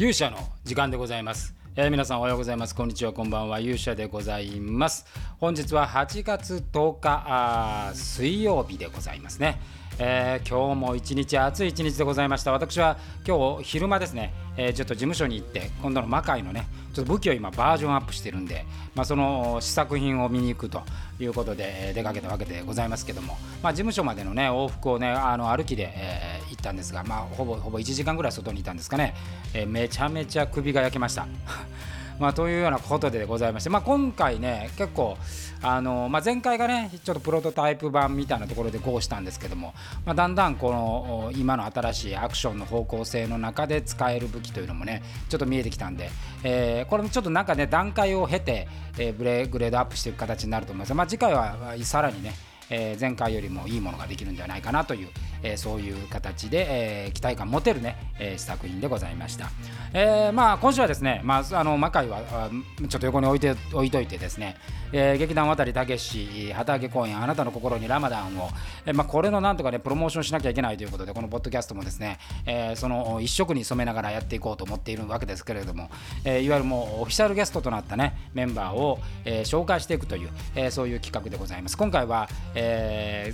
勇者の時間でございます、えー皆さんおはようございます。こんにちはこんばんは。勇者でございます。本日は8月10日あ水曜日でございますね。えー今日も一日暑い一日でございました。私は今日昼間ですね、えーちょっと事務所に行って今度の魔界のねちょっと武器を今バージョンアップしてるんで、まあ、その試作品を見に行くということで出かけたわけでございますけども、まあ、事務所までのね往復をねあの歩きで、えー行ったんですが、まあ、ほぼほぼ1時間ぐらい外にいたんですかね、えーめちゃめちゃ首が焼けました。まあ、というようなことでございまして、まあ、今回ね結構あの、まあ、前回がねちょっとプロトタイプ版みたいなところでこうしたんですけども、まあ、だんだんこの今の新しいアクションの方向性の中で使える武器というのもねちょっと見えてきたんで、えーこれもちょっとなんかね段階を経て、えーグレードアップしていく形になると思いますまあ、次回はさらにねえー前回よりもいいものができるんではないかなという、えーそういう形で、えー期待感持てるね、え作品でございました、えまあ今週はですね、まあ、あの魔界はあちょっと横に置いて置いといてですね、え劇団渡武史旗揚げ公演あなたの心にラマダンを、えまあ、これのなんとかねプロモーションしなきゃいけないということでこのポッドキャストもですね、えその一色に染めながらやっていこうと思っているわけですけれども、えいわゆるもうオフィシャルゲストとなったねメンバーを、え紹介していくという、えそういう企画でございます。今回は、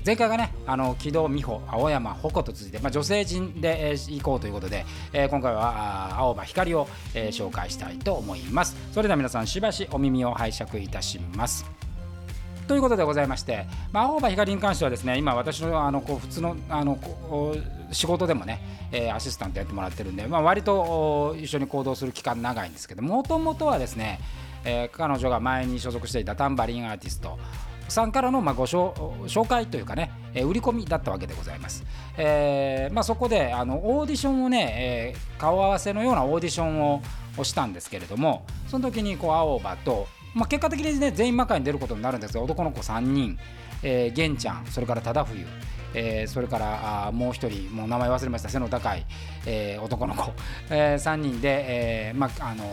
ー前回がねあの木戸美穂青山穂と続いて、まあ、女性陣で、えー行こうということで、えー今回はあ青葉光を、えー紹介したいと思います。それでは皆さんしばしお耳を拝借いたします。ということでございまして、まあ、青葉光に関してはですね今私のあのこう普通のあのこう仕事でもね、えーアシスタントやってもらってるんで、まあ、割と一緒に行動する期間長いんですけどもともとはですね、えー彼女が前に所属していたタンバリンアーティストさんからのまあご紹紹介というかね、えー売り込みだったわけでございます。えーまあ、そこであのオーディションをね、えー顔合わせのようなオーディションをしたんですけれどもその時にこう青葉と、まあ、結果的に、ね、全員魔界に出ることになるんですが男の子3人、えー、玄ちゃんそれから忠冬えーそれからあもう一人もう名前忘れました背の高い、えー男の子、え3人で、えーまあ、あの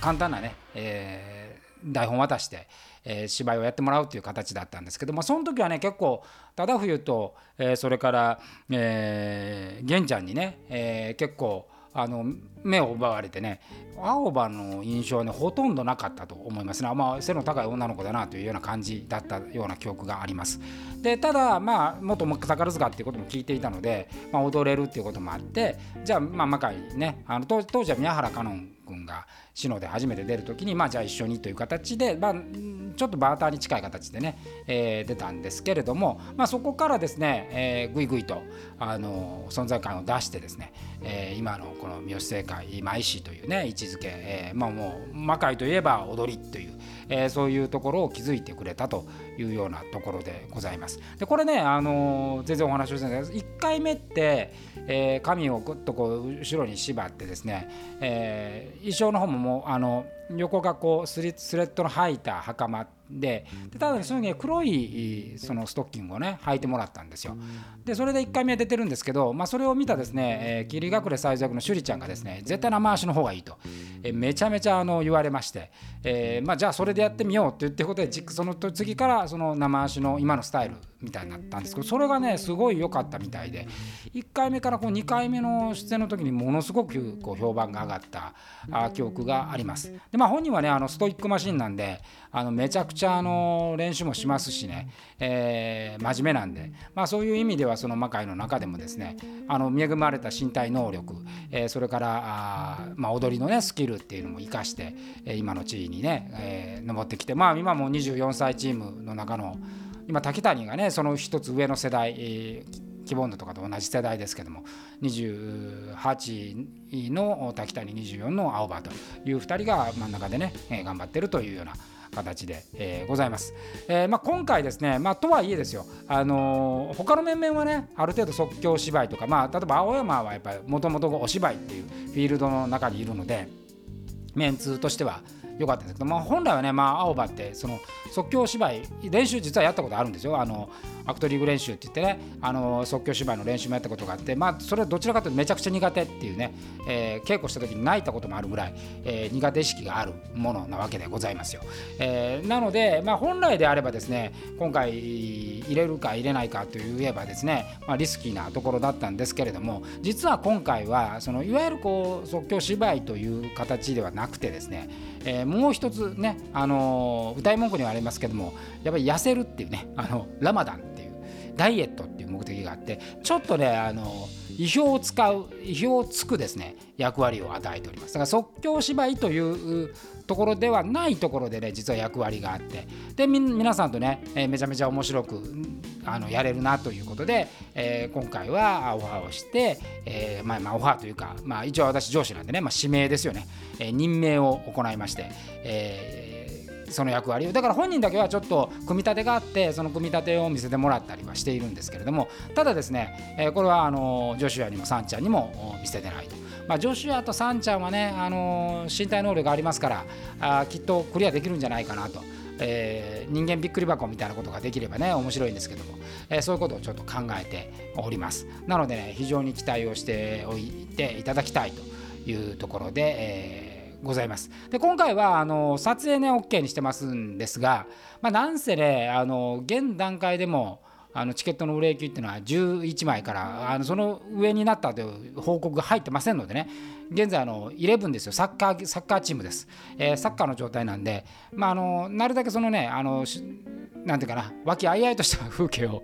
簡単なね、えー台本渡して、えー芝居をやってもらうという形だったんですけどもその時はね結構忠冬と、えーそれから、えー玄ちゃんにね、えー結構あの目を奪われてね青葉の印象はねほとんどなかったと思います。ね、まあ、背の高い女の子だなというような感じだったような記憶があります。でただまあ元宝塚っていうことも聞いていたので、まあ、踊れるっていうこともあってじゃあまあ魔界ねあの当当時は宮原香音君がシノで初めて出る時にまあじゃあ一緒にという形で、まあ、ちょっとバーターに近い形でね、えー出たんですけれども、まあ、そこからですね、えーぐいぐいとあの存在感を出してですね、えー今のこの三好正解舞師というね位置づけ、えーまあもう魔界といえば踊りという、えーそういうところを築いてくれたというようなところでございます。でこれね、あの全然お話をしてないです1回目って、えー髪をぐっとこう後ろに縛ってですね、えー衣装の方ももうあの横がこうスリスレッドの履いた袴ででただその時に黒いそのストッキングをね履いてもらったんですよ。でそれで1回目は出てるんですけど、まあ、それを見たですね、えー、霧隠れ最弱の趣里ちゃんがですね絶対生足の方がいいと、えめちゃめちゃあの言われまして、えーまあ、じゃあそれでやってみようって言ってことでその次からその生足の今のスタイルみたいになったんですけどそれがねすごい良かったみたいで1回目からこう2回目の出演の時にものすごくこう評判が上がったあ記憶があります。でまあ、本人はねあのストイックマシンなんであのめちゃくちゃあの練習もしますしね、え真面目なんで、まあ、そういう意味ではその魔界の中でもですねあの恵まれた身体能力、えそれからあ、まあ、踊りのねスキルっていうのも生かして、今の地位にね、え上ってきてまあ今も24歳チームの中の今滝谷がねその一つ上の世代、えー希望度とかと同じ世代ですけども28の滝谷24の青葉という2人が真ん中でね、えー頑張ってるというような形で、えーございます。えーまあ、今回ですね、まあ、とはいえですよ、あのー他の面々はねある程度即興芝居とか、まあ、例えば青山はやっぱりもともとお芝居っていうフィールドの中にいるのでメンツとしては良かったんですけど、まあ、本来はね、まあ、青葉ってその即興芝居練習実はやったことあるんですよあのアクトリーグ練習って言ってねあの即興芝居の練習もやったことがあって、まあ、それはどちらかというとめちゃくちゃ苦手っていうね、えー、稽古した時に泣いたこともあるぐらい、えー、苦手意識があるものなわけでございますよ。えー、なので、まあ、本来であればですね今回入れるか入れないかといえばですね、まあ、リスキーなところだったんですけれども実は今回はそのいわゆるこう即興芝居という形ではなくてですね、えー、もう一つね、あの歌い文句にはありますけどもやっぱり痩せるっていうねあのラマダンっていうダイエットっていう目的があってちょっとねあの意表を使う意表をつくですね役割を与えております。だから即興芝居というところではないところでね実は役割があって。で皆さんとね、え、めちゃめちゃ面白くあのやれるなということで、えー、今回はオファーをして、えー、まあ、まあオファーというか、まあ、一応私上司なんでね、まあ、指名ですよね、え任命を行いまして、えその役割をだから本人だけはちょっと組み立てがあってその組み立てを見せてもらったりはしているんですけれどもただですね、えこれはあのジョシュアにもサンちゃんにも見せてないと。まあ、ジョシュアとサンちゃんはね、あの身体能力がありますからあきっとクリアできるんじゃないかなと。えー、人間びっくり箱みたいなことができればね面白いんですけども、えー、そういうことをちょっと考えておりますなのでね非常に期待をしておいていただきたいというところで、えーございます。で今回はあの撮影ね OK にしてますんですが、まあ、なんせねあの現段階でもあのチケットの売れ行きっていうのは11枚からあのその上になったという報告が入ってませんのでね。現在あの11ですよ。サッカーサッカーチームです、えー、サッカーの状態なんで、まあ、あのなるだけそのねあのなんていうかな和気あいあいとした風景を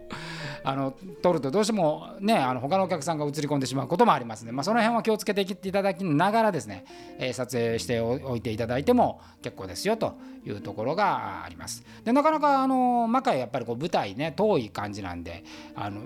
あの撮るとどうしてもねあの他のお客さんが映り込んでしまうこともありますので、まあ、その辺は気をつけていっていただきながらですね、えー、撮影しておいていただいても結構ですよというところがあります。でなかなかあの魔界やっぱりこう舞台ね遠い感じなんであの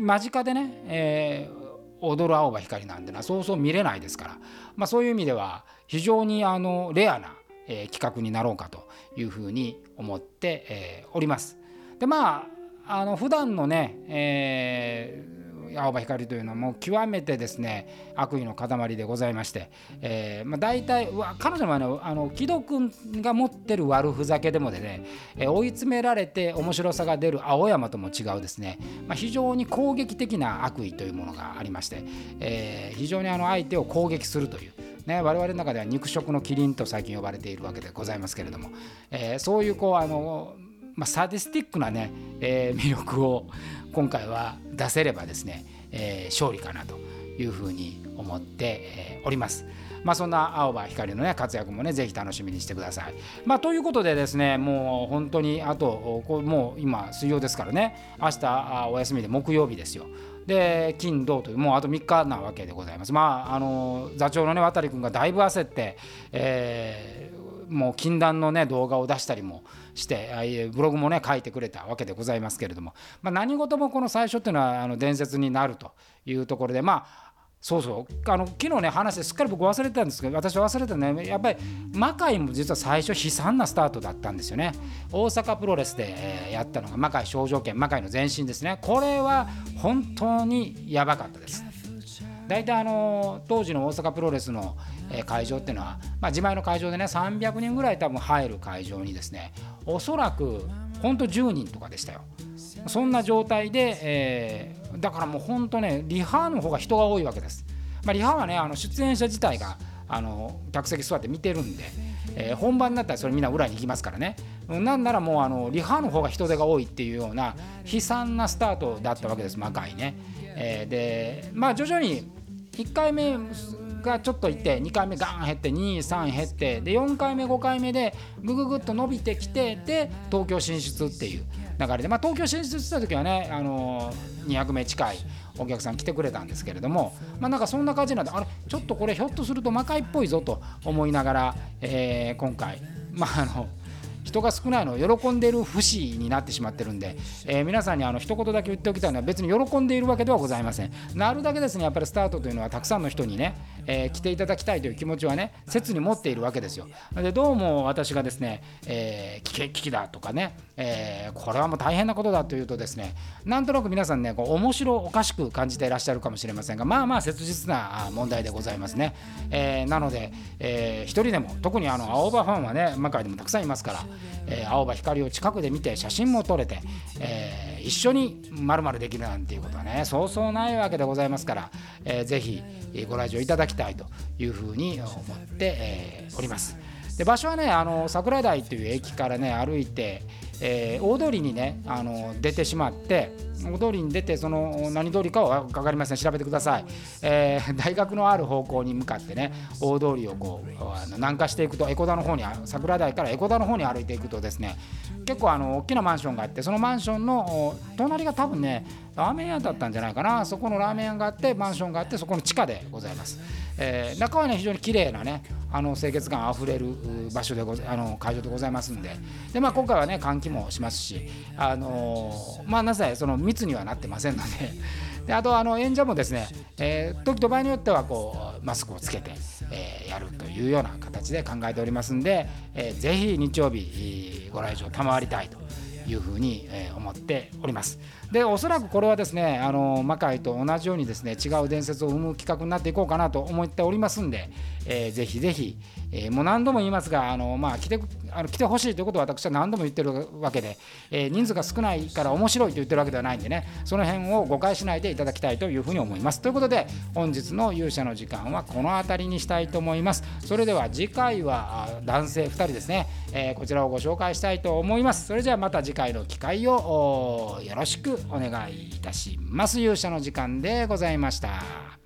間近でね、えー踊る青葉光なんてのはそうそう見れないですから、まあ、そういう意味では非常にあのレアな、えー、企画になろうかというふうに思って、えー、おります。でまああの普段のね、えー、青葉光というのはもう極めてですね悪意の塊でございまして、えーまあ、大体彼女はねあの木戸君が持ってる悪ふざけでもでね、えー、追い詰められて面白さが出る青山とも違うですね、まあ、非常に攻撃的な悪意というものがありまして、えー、非常にあの相手を攻撃するという。ね、我々の中では肉食のキリンと最近呼ばれているわけでございますけれども、えー、そういうこうあのまあ、サディスティックなね、えー、魅力を今回は出せればですね、えー、勝利かなというふうに思って、おります。まあ、そんな青葉光の、ね、活躍もねぜひ楽しみにしてください。まあ、ということでですねもう本当にあとこもう今水曜ですからね明日お休みで木曜日ですよ。で金土というもうあと3日なわけでございます。まああの座長のね渡君がだいぶ焦って、えー、もう禁断のね動画を出したりもしてブログもね書いてくれたわけでございますけれども、まあ、何事もこの最初っていうのはあの伝説になるというところでまあそうそう。あの昨日ね話してすっかり僕忘れてたんですけど私忘れてたねやっぱり魔界も実は最初悲惨なスタートだったんですよね。大阪プロレスで、えやったのが魔界症状圏魔界の前身ですね。これは本当にやばかったです。大体あの当時の大阪プロレスの会場っていうのは、まあ、自前の会場でね300人ぐらい多分入る会場にですねおそらく本当10人とかでしたよ。そんな状態で、えー、だからもう本当ねリハの方が人が多いわけです、まあ、リハはねあの出演者自体があの客席座って見てるんで、えー、本番になったらそれみんな裏に行きますからね。なんならもうあのリハの方が人手が多いっていうような悲惨なスタートだったわけです魔界ね、えー、でまあ徐々に1回目がちょっといて2回目ガーン減って23減ってで4回目5回目でぐぐぐっと伸びてきてで東京進出っていう流れで、まあ、東京進出した時はね、あの、200名近いお客さん来てくれたんですけれども、まあ、なんかそんな感じなんであれちょっとこれひょっとすると魔界っぽいぞと思いながら、え、今回まああの人が少ないのを喜んでいる節になってしまってるんで、えー、皆さんにあの一言だけ言っておきたいのは別に喜んでいるわけではございません。なるだけですねやっぱりスタートというのはたくさんの人にね、えー、来ていただきたいという気持ちはね切に持っているわけですよ。でどうも私がですね、えー、危機危機だとかね、えー、これはもう大変なことだというとですねなんとなく皆さんねこう面白おかしく感じていらっしゃるかもしれませんがまあまあ切実な問題でございますね、え、なので、えー、一人でも特にあの青葉ファンはね魔界でもたくさんいますから、え、青葉光を近くで見て写真も撮れて、え一緒にまるできるなんていうことはねそうそうないわけでございますから、えー、ぜひご来場いただきたいというふうに思って、えー、おります。で場所はねあの桜台という駅からね歩いて、えー、大通りにねあの出てしまって大通りに出てその何通りかは分かりません。調べてください、えー、大学のある方向に向かってね大通りをこうあの南下していくと江古田の方に桜台から江古田の方に歩いていくとですね結構あの大きなマンションがあってそのマンションの隣が多分ねラーメン屋だったんじゃないかな。そこのラーメン屋があってマンションがあってそこの地下でございます、えー、中はね非常に綺麗なねあの清潔感あふれる場所でごあの会場でございますんでで、まあ、今回はね換気もしますし、あのー、まあ、なぜその密にはなってませんのでであとあの演者もですね、えー、時と場合によってはこうマスクをつけて、えー、やるというような形で考えておりますんで、えー、ぜひ日曜日ご来場賜りたいというふうに思っております。でおそらくこれはですねあの魔界と同じようにですね違う伝説を生む企画になっていこうかなと思っておりますんで、えー、ぜひぜひ、えー、もう何度も言いますがあの、まあ、来てあの来てほしいということは私は何度も言ってるわけで、えー、人数が少ないから面白いと言ってるわけではないんでねその辺を誤解しないでいただきたいというふうに思います。ということで本日の勇者の時間はこの辺りにしたいと思います。それでは次回は男性2人ですね、えこちらをご紹介したいと思います。それじゃあまた次回の機会をよろしくお願いいたします。勇者の時間でございました。